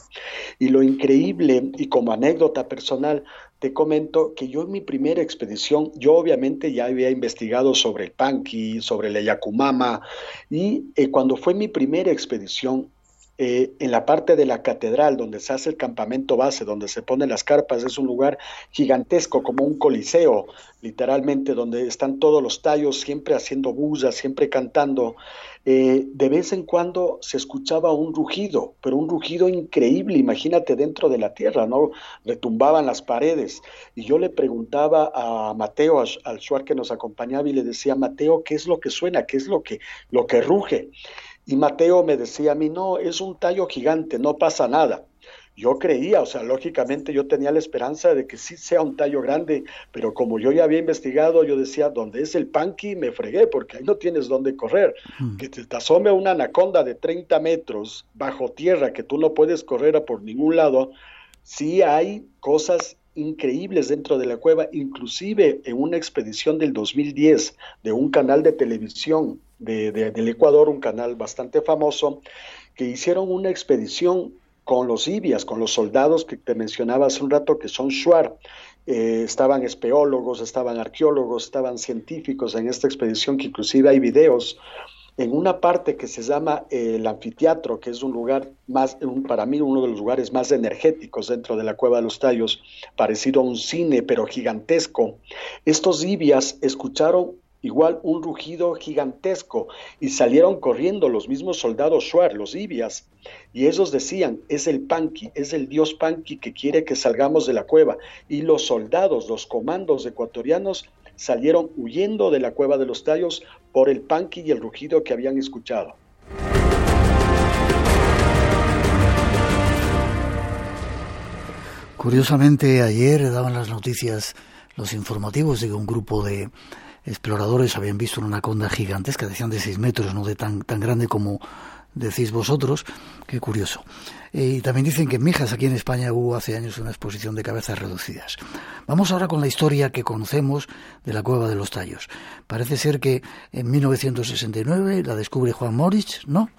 Y lo increíble, y como anécdota personal, te comento que yo en mi primera expedición, yo obviamente ya había investigado sobre el Panqui, sobre el Yakumama, y eh, cuando fue mi primera expedición, eh, en la parte de la catedral donde se hace el campamento base, donde se ponen las carpas, es un lugar gigantesco, como un coliseo, literalmente, donde están todos los tallos siempre haciendo bulla, siempre cantando. Eh, de vez en cuando se escuchaba un rugido, pero un rugido increíble, imagínate dentro de la tierra, ¿no? Retumbaban las paredes. Y yo le preguntaba a Mateo, al suar que nos acompañaba, y le decía, Mateo, ¿qué es lo que suena? ¿Qué es lo que, lo que ruge? Y Mateo me decía a mí, no, es un tallo gigante, no pasa nada. Yo creía, o sea, lógicamente yo tenía la esperanza de que sí sea un tallo grande, pero como yo ya había investigado, yo decía, donde es el panqui, me fregué, porque ahí no tienes dónde correr. Hmm. Que te, asome una anaconda de 30 metros bajo tierra, que tú no puedes correr a por ningún lado, sí hay cosas increíbles dentro de la cueva, inclusive en una expedición del 2010 de un canal de televisión de, del Ecuador, un canal bastante famoso, que hicieron una expedición con los ibias, con los soldados que te mencionaba hace un rato, que son Shuar. Eh, estaban espeólogos, estaban arqueólogos, estaban científicos en esta expedición, que inclusive hay videos en una parte que se llama eh, el anfiteatro, que es un lugar más, para mí uno de los lugares más energéticos dentro de la Cueva de los Tallos, parecido a un cine, pero gigantesco. Estos ibias escucharon igual un rugido gigantesco, y salieron corriendo los mismos soldados Shuar, los Ibias, y ellos decían, es el Panqui, es el dios Panqui que quiere que salgamos de la cueva, y los soldados, los comandos ecuatorianos salieron huyendo de la cueva de los tallos por el Panqui y el rugido que habían escuchado. Curiosamente, ayer daban las noticias, los informativos de un grupo de exploradores habían visto una anaconda gigantesca, decían de 6 metros, no de tan, tan grande como decís vosotros. Qué curioso. Eh, y también dicen que en Mijas, aquí en España, hubo hace años una exposición de cabezas reducidas. Vamos ahora con la historia que conocemos de la Cueva de los Tallos. Parece ser que en 1969 la descubre Juan Moritz, ¿no?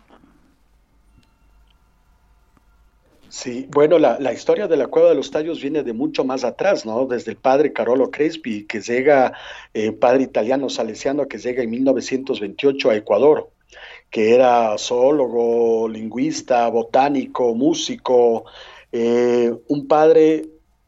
Sí, bueno, la, la, historia de la Cueva de los Tallos viene de mucho más atrás, ¿no? Desde el padre Carolo Crespi, que llega, eh, padre italiano salesiano, que llega en 1928 a Ecuador, que era zoólogo, lingüista, botánico, músico, eh, un padre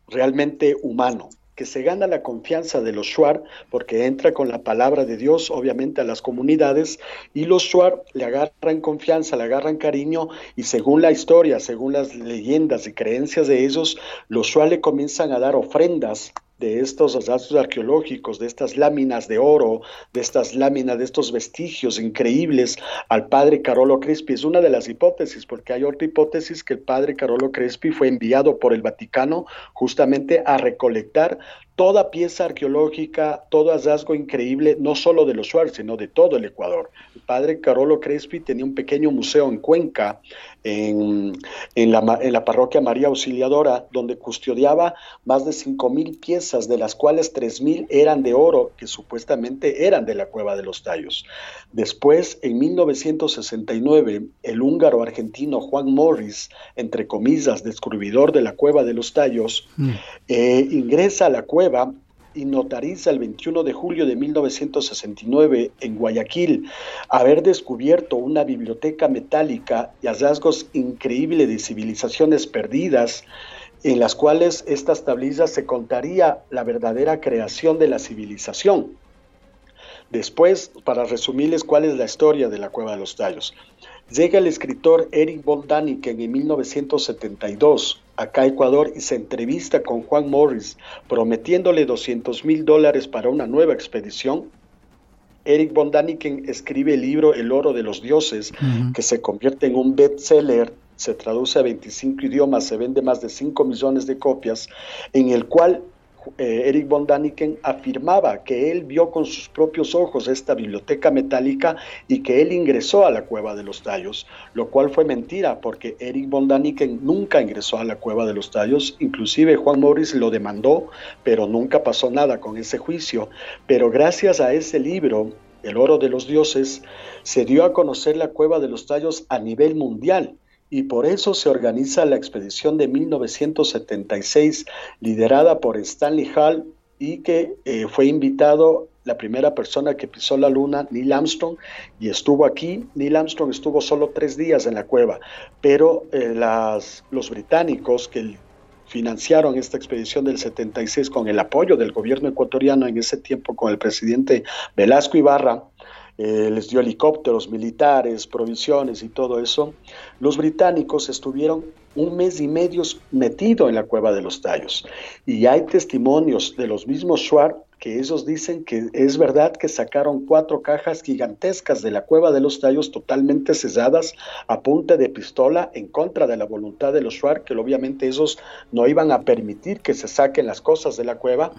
realmente humano, que se gana la confianza de los Shuar porque entra con la palabra de Dios, obviamente, a las comunidades, y los Shuar le agarran confianza, le agarran cariño, y según la historia, según las leyendas y creencias de ellos, los Shuar le comienzan a dar ofrendas de estos hallazgos arqueológicos, de estas láminas de oro, de estas láminas, de estos vestigios increíbles al padre Carolo Crespi. Es una de las hipótesis, porque hay otra hipótesis que el padre Carolo Crespi fue enviado por el Vaticano justamente a recolectar toda pieza arqueológica, todo hallazgo increíble, no solo de los Suárez, sino de todo el Ecuador. El padre Carolo Crespi tenía un pequeño museo en Cuenca, en, la, en la, parroquia María Auxiliadora, donde custodiaba más de 5.000 piezas, de las cuales 3.000 eran de oro, que supuestamente eran de la Cueva de los Tallos. Después, en 1969, el húngaro argentino Juan Morris, entre comillas, descubridor de la Cueva de los Tallos, mm. eh, ingresa a la cueva y notariza el 21 de julio de 1969 en Guayaquil haber descubierto una biblioteca metálica y hallazgos increíbles de civilizaciones perdidas en las cuales estas tablillas se contaría la verdadera creación de la civilización. Después, para resumirles cuál es la historia de la Cueva de los Tallos, llega el escritor Eric von Daniken en 1972 acá a Ecuador y se entrevista con Juan Morris prometiéndole 200 mil dólares para una nueva expedición. Eric von Daniken escribe el libro El oro de los dioses, que se convierte en un bestseller, se traduce a 25 idiomas, se vende más de 5 millones de copias, en el cual eh, Eric von Daniken afirmaba que él vio con sus propios ojos esta biblioteca metálica y que él ingresó a la cueva de los tallos, lo cual fue mentira porque Eric von Daniken nunca ingresó a la cueva de los tallos, inclusive Juan Morris lo demandó, pero nunca pasó nada con ese juicio. Pero gracias a ese libro, El oro de los dioses, se dio a conocer la cueva de los tallos a nivel mundial y por eso se organiza la expedición de 1976 liderada por Stanley Hall y que eh, fue invitado la primera persona que pisó la luna, Neil Armstrong, y estuvo aquí. Neil Armstrong estuvo solo tres días en la cueva, pero eh, las, los británicos que financiaron esta expedición del 76 con el apoyo del gobierno ecuatoriano en ese tiempo con el presidente Velasco Ibarra, eh, les dio helicópteros militares, provisiones y todo eso, los británicos estuvieron un mes y medio metido en la cueva de los tallos. Y hay testimonios de los mismos Schwartz que ellos dicen que es verdad que sacaron cuatro cajas gigantescas de la cueva de los tallos totalmente cesadas a punta de pistola en contra de la voluntad de los Schwartz, que obviamente ellos no iban a permitir que se saquen las cosas de la cueva,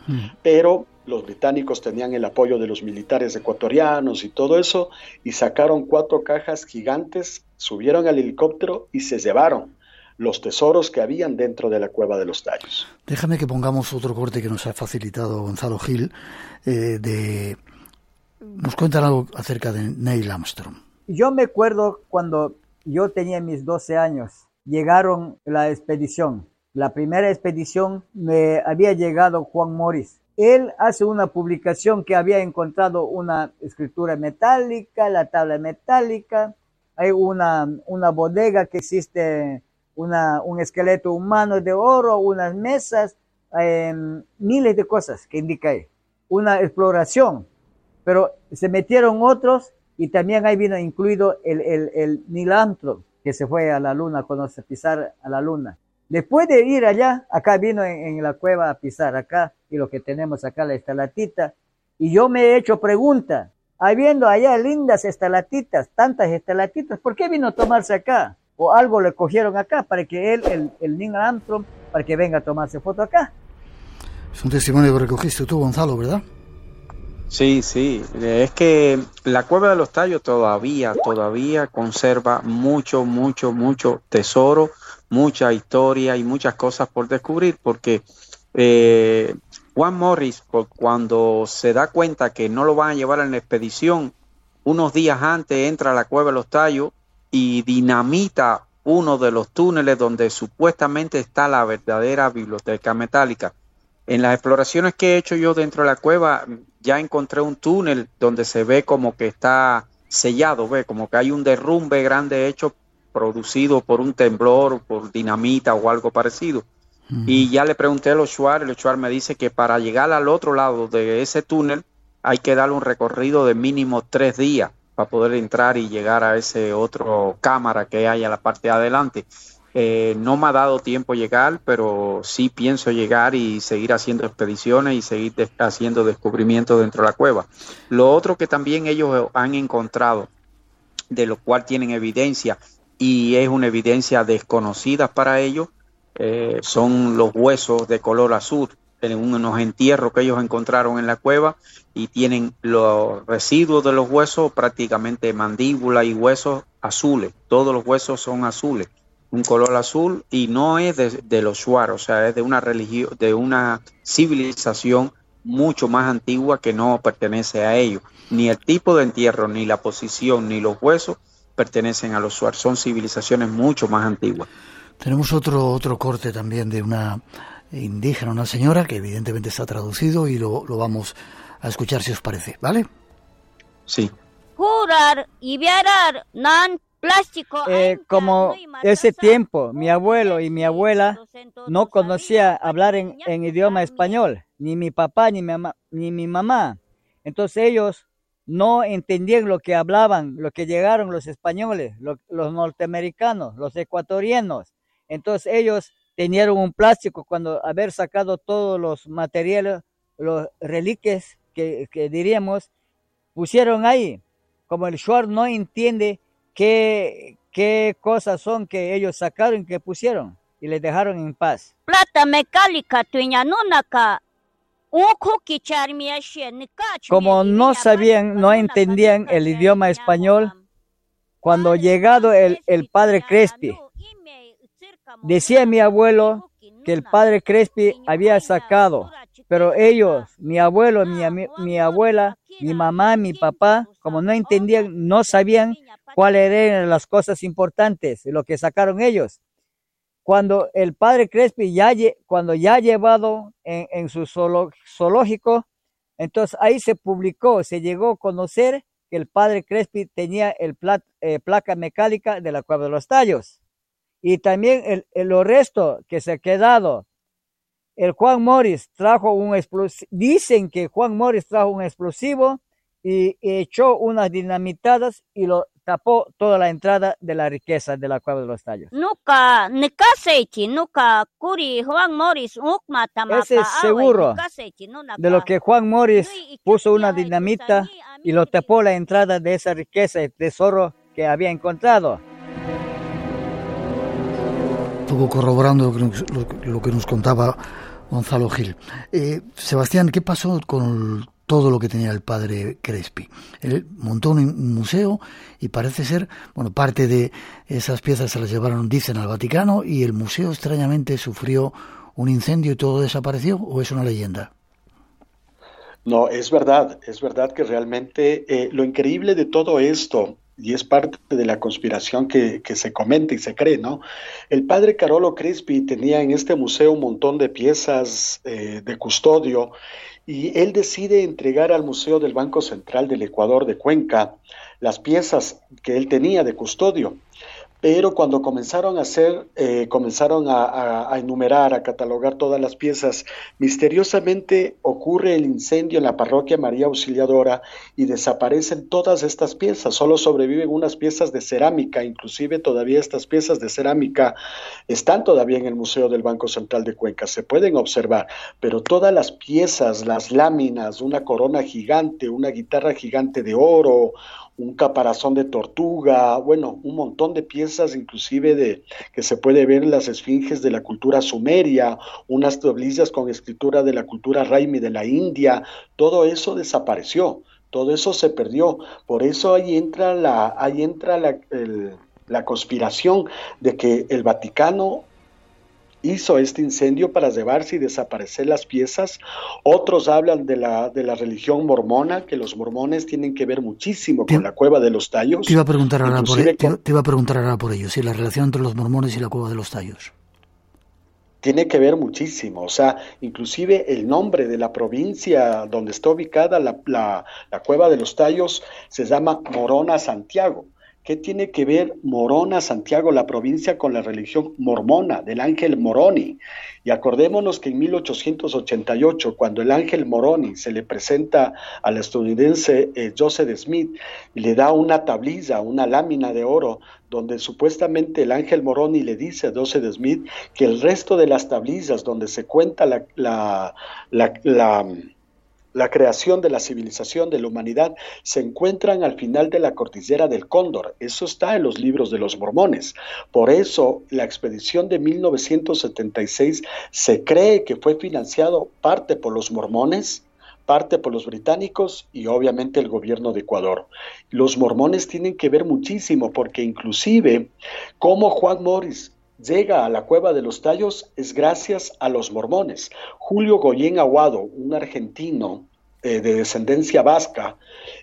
pero los británicos tenían el apoyo de los militares ecuatorianos y todo eso, y sacaron cuatro cajas gigantes, subieron al helicóptero y se llevaron los tesoros que habían dentro de la cueva de los tallos. Déjame que pongamos otro corte que nos ha facilitado Gonzalo Gil. Eh, de... Nos cuentan algo acerca de Neil Armstrong. Yo me acuerdo cuando yo tenía mis 12 años, llegaron la expedición. La primera expedición me había llegado Juan Morris él hace una publicación que había encontrado una escritura metálica, la tabla metálica, hay una, una bodega que existe un esqueleto humano de oro, unas mesas, em, miles de cosas que indica ahí. Una exploración, pero se metieron otros y también ahí vino incluido el, el, el Neil que se fue a la luna, cuando se pisar a la luna. Después de ir allá, acá vino en, la cueva a pisar acá, y lo que tenemos acá, la estalatita, y yo me he hecho pregunta, habiendo allá lindas estalatitas, tantas estalatitas, ¿por qué vino a tomarse acá? O algo le cogieron acá para que él, el, el Neil Armstrong, para que venga a tomarse foto acá. Es un testimonio que recogiste tú, Gonzalo, ¿verdad? Sí, sí, es que la cueva de los tallos todavía, todavía conserva mucho, mucho, mucho tesoro mucha historia y muchas cosas por descubrir, porque eh, Juan Morris, cuando se da cuenta que no lo van a llevar en la expedición, unos días antes entra a la cueva de los tallos y dinamita uno de los túneles donde supuestamente está la verdadera biblioteca metálica. En las exploraciones que he hecho yo dentro de la cueva, ya encontré un túnel donde se ve como que está sellado, ve como que hay un derrumbe grande hecho producido por un temblor, por dinamita o algo parecido. Y ya le pregunté a los Schwartz, el Schwartz me dice que para llegar al otro lado de ese túnel hay que darle un recorrido de mínimo tres días para poder entrar y llegar a ese otro cámara que hay a la parte de adelante. Eh, no me ha dado tiempo llegar, pero sí pienso llegar y seguir haciendo expediciones y seguir haciendo descubrimientos dentro de la cueva. Lo otro que también ellos han encontrado, de lo cual tienen evidencia, y es una evidencia desconocida para ellos, eh, son los huesos de color azul en unos entierros que ellos encontraron en la cueva y tienen los residuos de los huesos, prácticamente mandíbula y huesos azules. Todos los huesos son azules, un color azul y no es de, los Shuar, o sea, es de una religión, de una civilización mucho más antigua que no pertenece a ellos. Ni el tipo de entierro, ni la posición, ni los huesos pertenecen a los Shuar. Son civilizaciones mucho más antiguas. Tenemos otro, otro corte también de una indígena, una señora, que evidentemente está traducido y lo, lo vamos a escuchar si os parece, ¿vale? Sí. Jurar y viarar nan plástico. Eh, como ese tiempo, mi abuelo y mi abuela no conocía hablar en, en idioma español, ni mi papá ni mi, mamá, ni mi mamá. Entonces ellos no entendían lo que hablaban, lo que llegaron los españoles, los norteamericanos, los ecuatorianos. Entonces ellos tenían un plástico cuando haber sacado todos los materiales, los reliquias que, diríamos, pusieron ahí. Como el Shuar no entiende qué, qué cosas son que ellos sacaron, que pusieron y les dejaron en paz. Plata mecánica, Como no sabían, no entendían el idioma español, cuando llegado el, el padre Crespi, Decía mi abuelo que el padre Crespi había sacado, pero ellos, mi abuelo, mi, abuela, mi mamá, mi papá, como no entendían, no sabían cuáles eran las cosas importantes, lo que sacaron ellos. Cuando el padre Crespi ya, cuando ya llevado en, su zoológico, entonces ahí se publicó, se llegó a conocer que el padre Crespi tenía el eh, placa mecánica de la Cueva de los Tallos y también el, el resto que se ha quedado. El Juan Morris trajo un explosivo, dicen que Juan Morris trajo un explosivo y echó unas dinamitadas y lo tapó toda la entrada de la riqueza de la cueva de los tallos. Nunca, nunca, Curi, Juan Morris, Ese es seguro de lo que Juan Morris puso una dinamita y lo tapó la entrada de esa riqueza y tesoro que había encontrado poco corroborando lo que nos, lo, que nos contaba Gonzalo Gil. Eh, Sebastián, ¿qué pasó con todo lo que tenía el padre Crespi? Él montó un museo y parece ser, bueno, parte de esas piezas se las llevaron, dicen, al Vaticano y el museo extrañamente sufrió un incendio y todo desapareció, ¿o es una leyenda? No, es verdad, es verdad que realmente eh, lo increíble de todo esto y es parte de la conspiración que, se comenta y se cree, ¿no? El padre Carolo Crespi tenía en este museo un montón de piezas eh, de custodio y él decide entregar al Museo del Banco Central del Ecuador de Cuenca las piezas que él tenía de custodio pero cuando comenzaron a hacer, eh, comenzaron a, enumerar, a catalogar todas las piezas, misteriosamente ocurre el incendio en la parroquia María Auxiliadora y desaparecen todas estas piezas, solo sobreviven unas piezas de cerámica, inclusive todavía estas piezas de cerámica están todavía en el Museo del Banco Central de Cuenca, se pueden observar, pero todas las piezas, las láminas, una corona gigante, una guitarra gigante de oro, un caparazón de tortuga, bueno, un montón de piezas inclusive de que se puede ver en las esfinges de la cultura sumeria, unas tablillas con escritura de la cultura raimi de la India, todo eso desapareció, todo eso se perdió. Por eso ahí entra la, ahí entra la, la conspiración de que el Vaticano hizo este incendio para llevarse y desaparecer las piezas. Otros hablan de la, de la religión mormona, que los mormones tienen que ver muchísimo con la cueva de los tallos. Te iba a preguntar ahora por, e-, te, iba a preguntar ahora por ello, si la relación entre los mormones y la cueva de los tallos. Tiene que ver muchísimo, o sea, inclusive el nombre de la provincia donde está ubicada la, la, la cueva de los tallos se llama Morona Santiago ¿Qué tiene que ver Morona, Santiago, la provincia, con la religión mormona del ángel Moroni? Y acordémonos que en 1888, cuando el ángel Moroni se le presenta al estadounidense eh, Joseph Smith y le da una tablilla, una lámina de oro, donde supuestamente el ángel Moroni le dice a Joseph Smith que el resto de las tablillas donde se cuenta la, la la creación de la civilización de la humanidad se encuentran al final de la cordillera del Cóndor. Eso está en los libros de los mormones. Por eso la expedición de 1976 se cree que fue financiado parte por los mormones parte por los británicos y obviamente el gobierno de Ecuador. Los mormones tienen que ver muchísimo porque inclusive como Juan Morris llega a la cueva de los tallos es gracias a los mormones. Julio Goyen Aguado, un argentino eh, de descendencia vasca,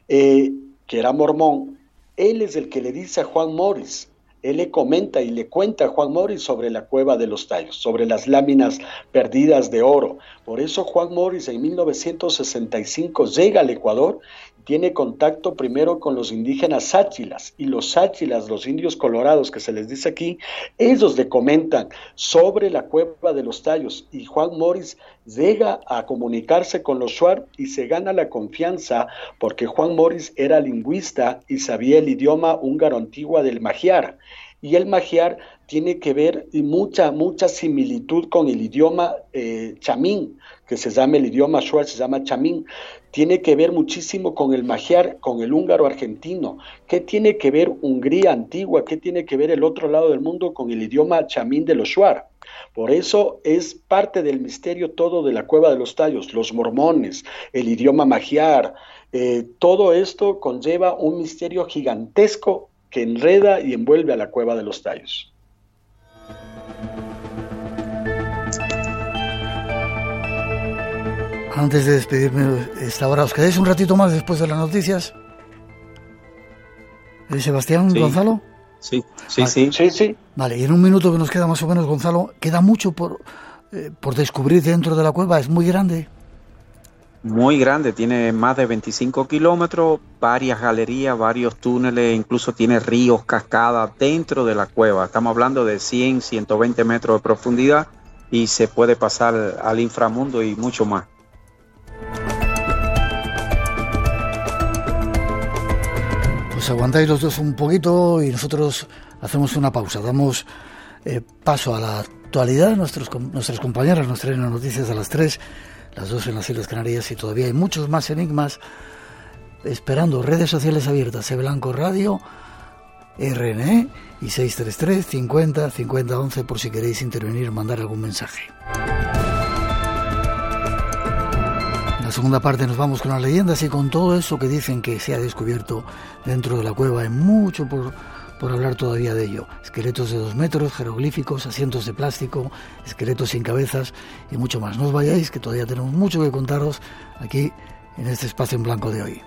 eh, que era mormón, él es el que le dice a Juan Morris, él le comenta y le cuenta a Juan Morris sobre la cueva de los tallos, sobre las láminas perdidas de oro. Por eso Juan Morris en 1965 llega al Ecuador tiene contacto primero con los indígenas sáchilas y los sáchilas, los indios colorados que se les dice aquí, ellos le comentan sobre la cueva de los tallos y Juan Morris llega a comunicarse con los Shuar y se gana la confianza porque Juan Morris era lingüista y sabía el idioma húngaro antiguo del magiar y el magiar tiene que ver y mucha, mucha similitud con el idioma eh, chamín, que se llama el idioma shuar, se llama chamín, tiene que ver muchísimo con el magiar, con el húngaro argentino. ¿Qué tiene que ver Hungría antigua? ¿Qué tiene que ver el otro lado del mundo con el idioma chamín de los shuar? Por eso es parte del misterio todo de la cueva de los tallos, los mormones, el idioma magiar, eh, todo esto conlleva un misterio gigantesco que enreda y envuelve a la cueva de los tallos. Antes de despedirme esta hora, ¿os quedáis un ratito más después de las noticias? ¿Eh, Sebastián, Gonzalo? Sí, sí, sí, sí, sí. Vale, y en un minuto que nos queda más o menos, Gonzalo, queda mucho por, eh, por descubrir dentro de la cueva, es muy grande muy grande, tiene más de 25 kilómetros, varias galerías, varios túneles, incluso tiene ríos, cascadas dentro de la cueva. Estamos hablando de 100, 120 metros de profundidad y se puede pasar al inframundo y mucho más. Aguantáis los dos un poquito y nosotros hacemos una pausa, damos eh, paso a la actualidad, nuestros, nuestras compañeras nos traen las noticias a las 3 las dos en las Islas Canarias y todavía hay muchos más enigmas. Esperando redes sociales abiertas, E Blanco Radio, RNE y 633 50 50 11 por si queréis intervenir mandar algún mensaje. Segunda parte nos vamos con las leyendas y con todo eso que dicen que se ha descubierto dentro de la cueva. Hay mucho por por hablar todavía de ello. Esqueletos de dos metros, jeroglíficos, asientos de plástico, esqueletos sin cabezas y mucho más. No os vayáis, que todavía tenemos mucho que contaros aquí en este espacio en blanco de hoy.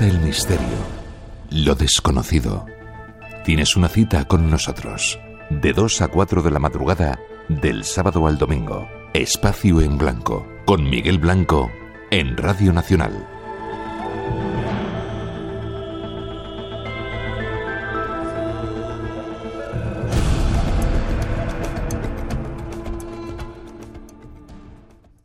El misterio, lo desconocido, tienes una cita con nosotros. De 2 a 4 de la madrugada, del sábado al domingo. Espacio en Blanco, con Miguel Blanco, en Radio Nacional.